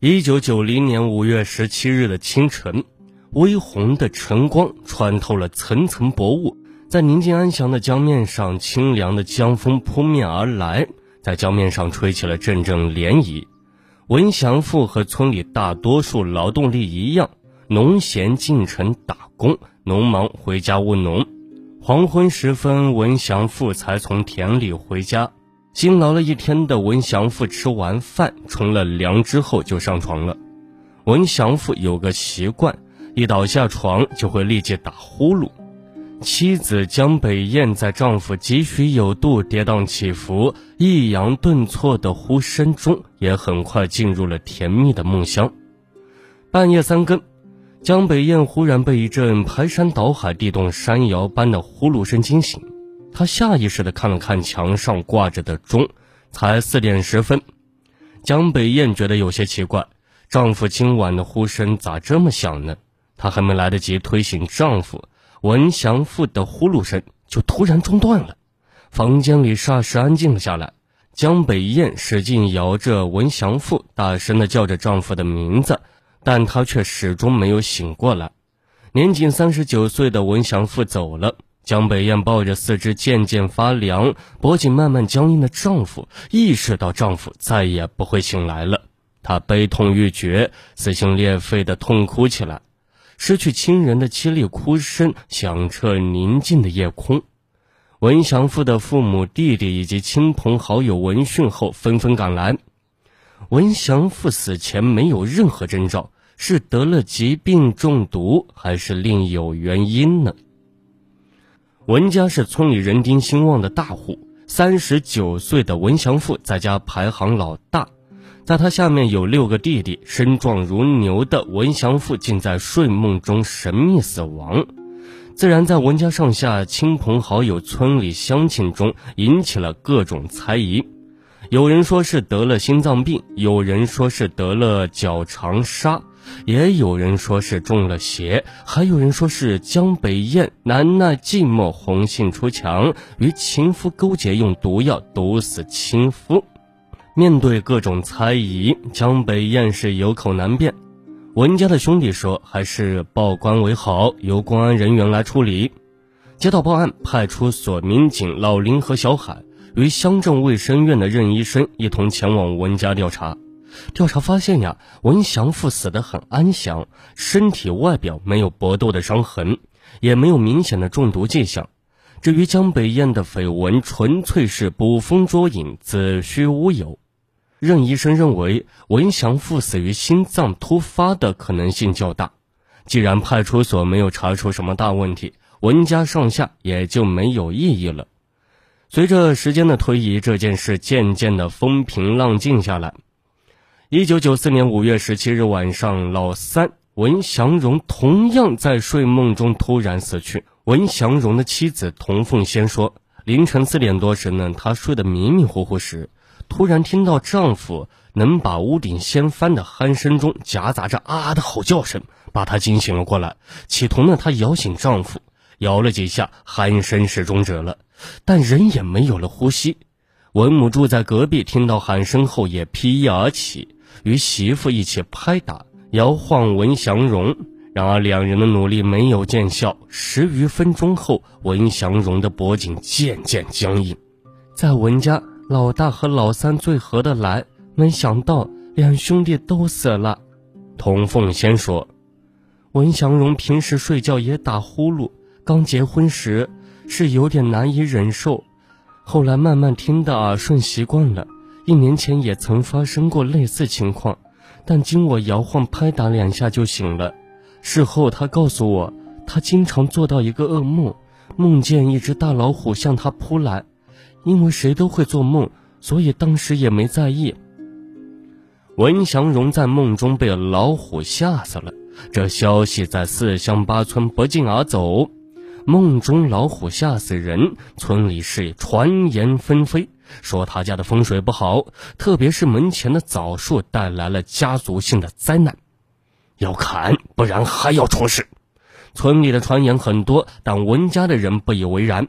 一九九零年五月十七日的清晨，微红的晨光穿透了层层薄雾，在宁静安详的江面上，清凉的江风扑面而来，在江面上吹起了阵阵涟漪。文祥富和村里大多数劳动力一样，农闲进城打工，农忙回家务农。黄昏时分，文祥富才从田里回家。辛劳了一天的文祥富吃完饭、冲了凉之后就上床了。文祥富有个习惯，一倒下床就会立即打呼噜。妻子江北燕在丈夫几许有度、跌宕起伏、抑扬顿挫的呼声中，也很快进入了甜蜜的梦乡。半夜三更，江北燕忽然被一阵排山倒海、地动山摇般的呼噜声惊醒。她下意识地看了看墙上挂着的钟，才四点十分。江北燕觉得有些奇怪，丈夫今晚的呼声咋这么响呢？她还没来得及推醒丈夫，文祥富的呼噜声就突然中断了，房间里霎时安静了下来。江北燕使劲摇着文祥富，大声地叫着丈夫的名字，但她却始终没有醒过来。年仅三十九岁的文祥富走了。江北燕抱着四肢渐渐发凉、脖颈慢慢僵硬的丈夫，意识到丈夫再也不会醒来了。她悲痛欲绝、撕心裂肺地痛哭起来，失去亲人的凄厉哭声响彻宁静的夜空。文祥富的父母、弟弟以及亲朋好友闻讯后纷纷赶来。文祥富死前没有任何征兆，是得了疾病中毒，还是另有原因呢？文家是村里人丁兴旺的大户，三十九岁的文祥富在家排行老大，在他下面有六个弟弟。身壮如牛的文祥富竟在睡梦中神秘死亡，自然在文家上下亲朋好友、村里乡亲中引起了各种猜疑。有人说是得了心脏病，有人说是得了脚长沙。也有人说是中了邪，还有人说是江北燕难耐寂寞，红杏出墙，与情夫勾结，用毒药毒死亲夫。面对各种猜疑，江北燕是有口难辩。文家的兄弟说，还是报官为好，由公安人员来处理。接到报案，派出所民警老林和小海与乡镇卫生院的任医生一同前往文家调查。调查发现呀，文祥富死得很安详，身体外表没有搏斗的伤痕，也没有明显的中毒迹象。至于江北燕的绯闻，纯粹是捕风捉影，子虚乌有。任医生认为，文祥富死于心脏突发的可能性较大。既然派出所没有查出什么大问题，文家上下也就没有异议了。随着时间的推移，这件事渐渐的风平浪静下来。一九九四年五月十七日晚上，老三文祥荣同样在睡梦中突然死去。文祥荣的妻子童凤仙说，凌晨四点多时呢，她睡得迷迷糊糊时，突然听到丈夫能把屋顶掀翻的鼾声中夹杂着啊的吼叫声，把她惊醒了过来。企图呢，她摇醒丈夫，摇了几下，鼾声是终止了，但人也没有了呼吸。文母住在隔壁，听到喊声后也披衣而起。与媳妇一起拍打、摇晃文祥荣，然而两人的努力没有见效。十余分钟后，文祥荣的脖颈渐渐僵硬。在文家，老大和老三最合得来，没想到两兄弟都死了。童凤仙说：“文祥荣平时睡觉也打呼噜，刚结婚时是有点难以忍受，后来慢慢听得耳顺，习惯了。”一年前也曾发生过类似情况，但经我摇晃拍打两下就醒了。事后他告诉我，他经常做到一个噩梦，梦见一只大老虎向他扑来。因为谁都会做梦，所以当时也没在意。文祥荣在梦中被老虎吓死了，这消息在四乡八村不胫而走。梦中老虎吓死人，村里是传言纷飞。说他家的风水不好，特别是门前的枣树带来了家族性的灾难，要砍，不然还要出事。村里的传言很多，但文家的人不以为然。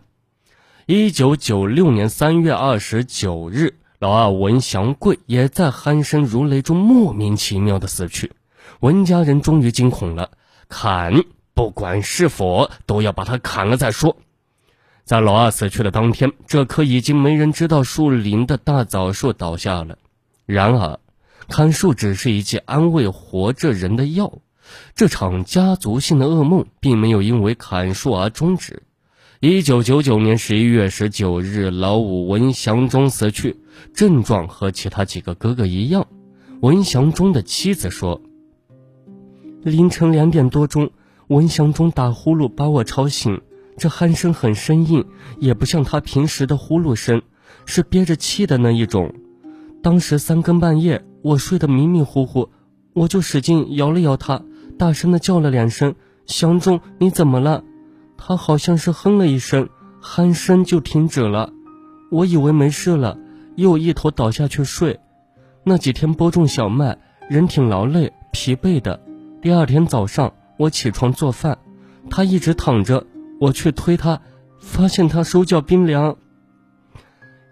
一九九六年三月二十九日，老二文祥贵也在鼾声如雷中莫名其妙的死去。文家人终于惊恐了，砍，不管是否，都要把他砍了再说。在老二死去的当天，这棵已经没人知道树林的大枣树倒下了。然而，砍树只是一剂安慰活着人的药，这场家族性的噩梦并没有因为砍树而终止。一九九九年十一月十九日，老五文祥忠死去，症状和其他几个哥哥一样。文祥忠的妻子说：“凌晨两点多钟，文祥忠打呼噜把我吵醒。”这鼾声很生硬，也不像他平时的呼噜声，是憋着气的那一种。当时三更半夜，我睡得迷迷糊糊，我就使劲摇了摇他，大声的叫了两声：“祥仲，你怎么了？”他好像是哼了一声，鼾声就停止了。我以为没事了，又一头倒下去睡。那几天播种小麦，人挺劳累、疲惫的。第二天早上，我起床做饭，他一直躺着。我去推他，发现他手脚冰凉。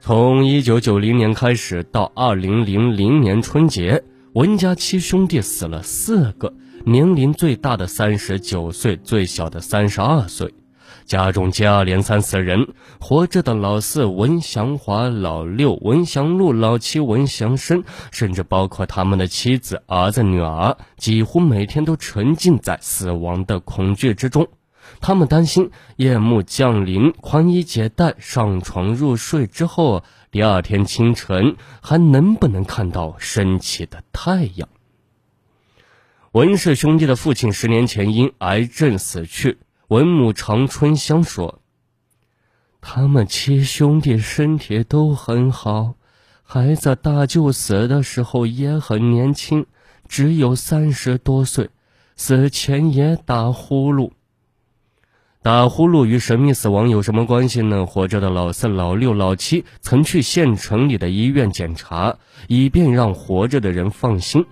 从一九九零年开始到二零零零年春节，文家七兄弟死了四个，年龄最大的三十九岁，最小的三十二岁。家中接二连三死人，活着的老四文祥华、老六文祥禄、老七文祥生，甚至包括他们的妻子、儿子、女儿，几乎每天都沉浸在死亡的恐惧之中。他们担心夜幕降临，宽衣解带上床入睡之后，第二天清晨还能不能看到升起的太阳？文氏兄弟的父亲十年前因癌症死去。文母常春香说：“他们七兄弟身体都很好，孩子大舅死的时候也很年轻，只有三十多岁，死前也打呼噜。”打呼噜与神秘死亡有什么关系呢？活着的老四、老六、老七曾去县城里的医院检查，以便让活着的人放心，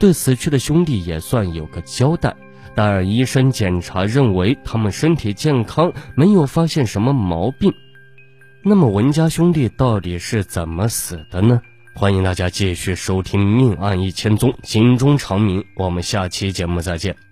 对死去的兄弟也算有个交代。但医生检查认为他们身体健康，没有发现什么毛病。那么文家兄弟到底是怎么死的呢？欢迎大家继续收听《命案一千宗》，警钟长鸣。我们下期节目再见。